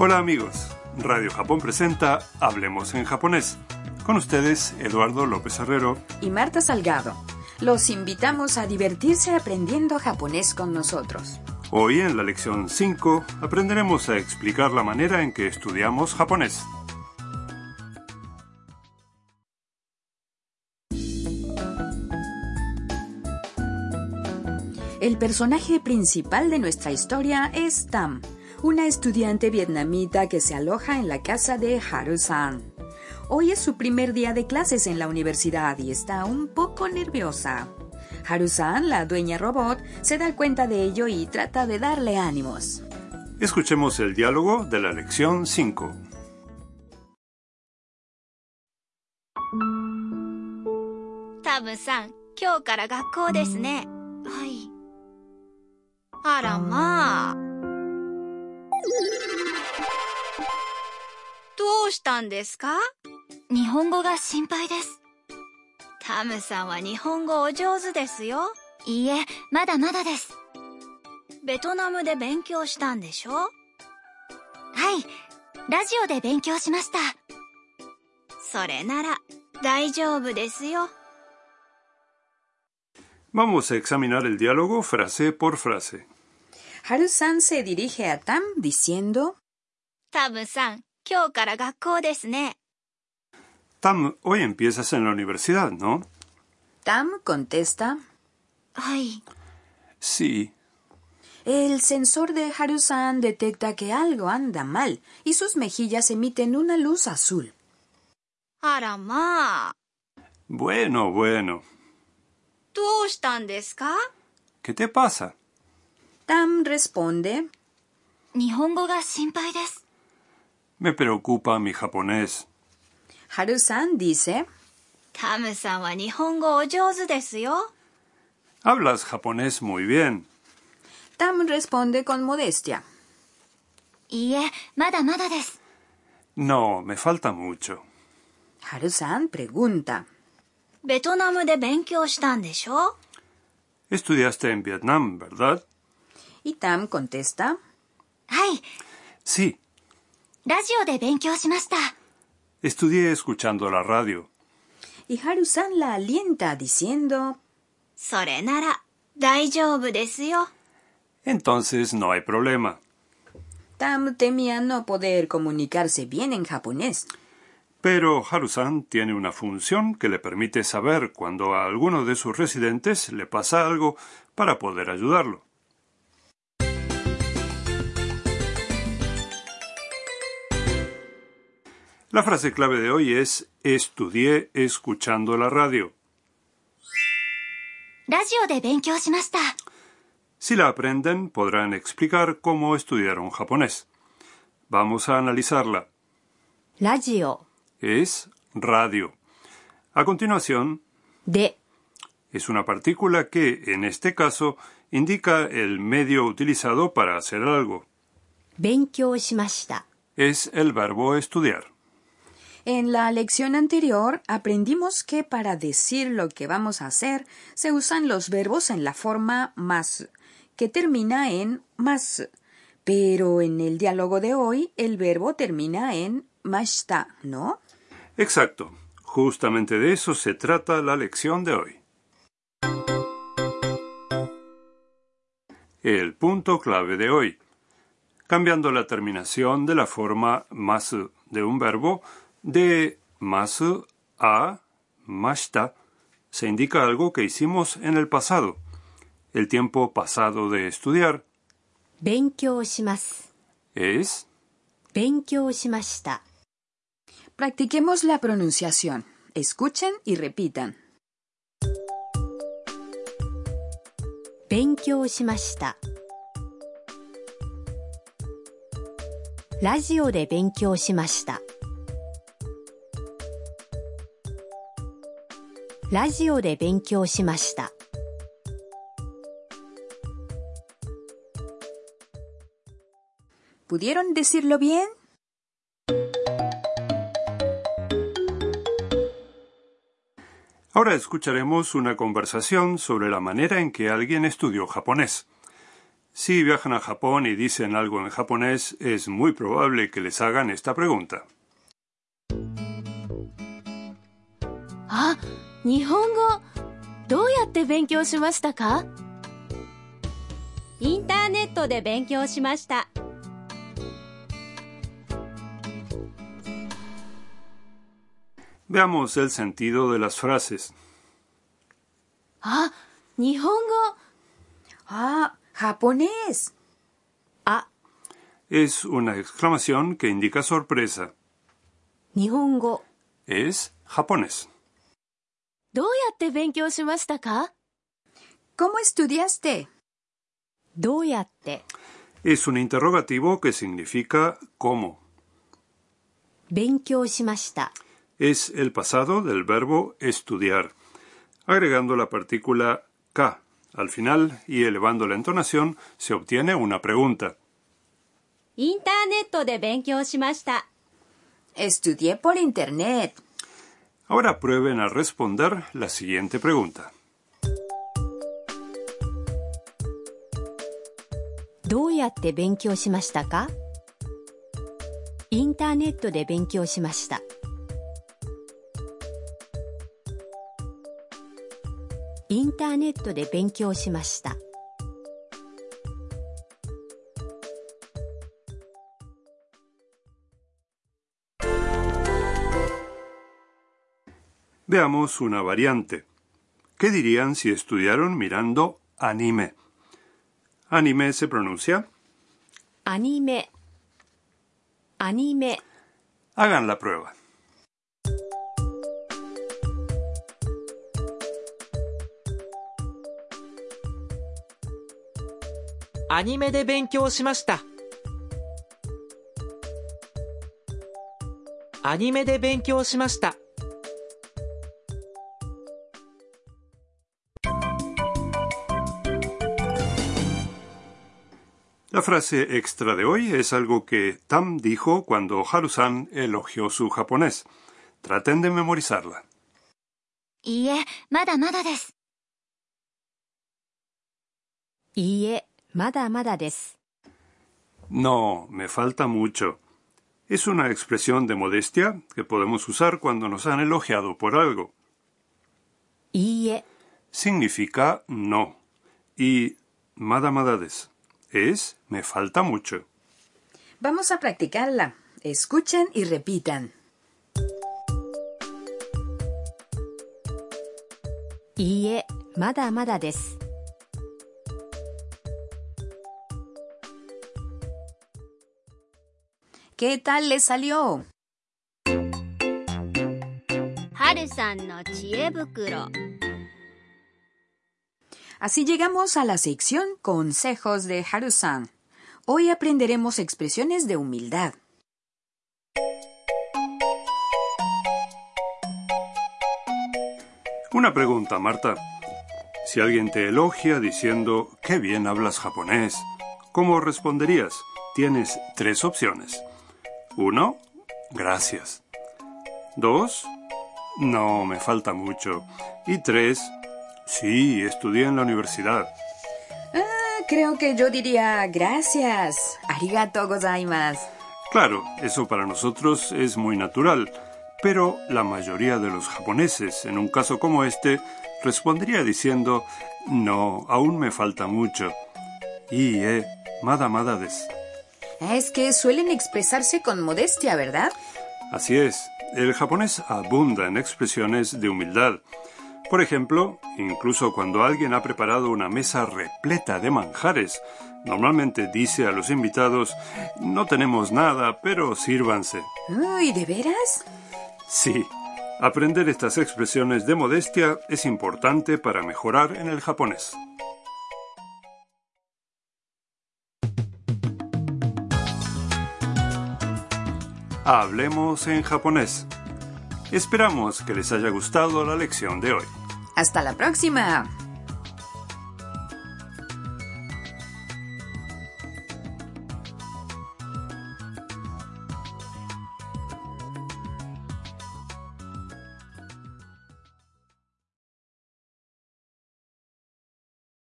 Hola amigos, Radio Japón presenta Hablemos en japonés. Con ustedes, Eduardo López Herrero y Marta Salgado. Los invitamos a divertirse aprendiendo japonés con nosotros. Hoy en la lección 5 aprenderemos a explicar la manera en que estudiamos japonés. El personaje principal de nuestra historia es Tam, una estudiante vietnamita que se aloja en la casa de Haru-san. Hoy es su primer día de clases en la universidad y está un poco nerviosa. Haru-san, la dueña robot, se da cuenta de ello y trata de darle ánimos. Escuchemos el diálogo de la lección 5. タブさん、今日から学校ですね。はい。あらまあ。 うしたんですか？日本語が心配です。タムさんは日本語お上手ですよ。いいえ、まだまだです。ベトナムで勉強したんでしょ？はい。ラジオで勉強しました。それなら大丈夫ですよ。Vamos a examinar el diálogo frase por frase. Haru-san se dirige a Tam diciendo, タブさん、今日から学校ですね。 Tam, hoy empiezas en la universidad, ¿no? Tam contesta, はい。 Sí. el sensor de Haru-san detecta que algo anda mal y sus mejillas emiten una luz azul. あらまあ。 Bueno, bueno. どうしたんですか ¿Qué te pasa? Tam responde, 日本語が心配です。 me preocupa mi japonés. Haru-san dice, Tame-san wa nihongo o. Hablas japonés muy bien. Tam responde con modestia. Ie, mada mada. No, me falta mucho. Haru-san pregunta. ¿Vietnam de benkyou shitan desho? Estudiaste en Vietnam, ¿verdad? Y Tam contesta. ¡Ay! Sí, Estudié escuchando la radio. Y Haru-san la alienta diciendo, Entonces no hay problema. Tam temía no poder comunicarse bien en japonés. Pero Harusan tiene una función que le permite saber cuando a alguno de sus residentes le pasa algo para poder ayudarlo. La frase clave de hoy es estudié escuchando la radio. Si la aprenden, podrán explicar cómo estudiaron japonés. Vamos a analizarla. Radio. Es radio. A continuación, de. Es una partícula que, en este caso, indica el medio utilizado para hacer algo. Es el verbo estudiar. En la lección anterior aprendimos que para decir lo que vamos a hacer se usan los verbos en la forma más, que termina en más. Pero en el diálogo de hoy el verbo termina en mashita, ¿no? Exacto. Justamente de eso se trata la lección de hoy. El punto clave de hoy. Cambiando la terminación de la forma más de un verbo de más a mashita, se indica algo que hicimos en el pasado, el tiempo pasado de estudiar 勉強します。 es 勉強しました。 Practiquemos la pronunciación. Escuchen y repitan. 勉強しました。ラジオで勉強しました。 ラジオで勉強しました。 ¿Pudieron decirlo bien? Ahora escucharemos una conversación sobre la manera en que alguien estudió japonés. Si viajan a Japón y dicen algo en japonés, es muy probable que les hagan esta pregunta. あ、 日本語、どうやって勉強しましたかインターネットで勉強しました。 Veamos el sentido de las frases. あ、日本語、 Ah, japonés. あ、 Es una exclamación que indica sorpresa. 日本語、 Es japonés. どうやって勉強しましたか ¿Cómo estudiaste? どうやって、 Es un interrogativo que significa cómo. 勉強しました。 Es el pasado del verbo estudiar, agregando la partícula ka al final y elevando la entonación se obtiene una pregunta. インターネットで勉強しました。 Estudié por internet. Ahora prueben a responder la siguiente pregunta. どう Veamos una variante. ¿Qué dirían si estudiaron mirando anime? Anime se pronuncia. アニメ、アニメ、 Hagan la prueba. アニメで勉強しました。アニメで勉強しました。 La frase extra de hoy es algo que Tam dijo cuando Harusan elogió su japonés. Traten de memorizarla. Mada No, me falta mucho. Es una expresión de modestia que podemos usar cuando nos han elogiado por algo. Iie significa no y mada mada desu es me falta mucho. Vamos a practicarla. Escuchen y repitan. Ie, mada mada des. ¿Qué tal le salió? Haru-san no chiebukuro. Así llegamos a la sección Consejos de Harusan. Hoy aprenderemos expresiones de humildad. Una pregunta, Marta. Si alguien te elogia diciendo qué bien hablas japonés, ¿cómo responderías? Tienes tres opciones. Uno, gracias. Dos, no, me falta mucho. Y tres, sí, estudié en la universidad. Ah, creo que yo diría gracias. Arigato gozaimasu. Claro, eso para nosotros es muy natural, pero la mayoría de los japoneses, en un caso como este, respondería diciendo, no, aún me falta mucho. Y, eh, mada mada des. Es que suelen expresarse con modestia, ¿verdad? Así es, el japonés abunda en expresiones de humildad. Por ejemplo, incluso cuando alguien ha preparado una mesa repleta de manjares, normalmente dice a los invitados, no tenemos nada, pero sírvanse. Uy, ¿de veras? Sí, aprender estas expresiones de modestia es importante para mejorar en el japonés. Hablemos en japonés. Esperamos que les haya gustado la lección de hoy. Hasta la próxima.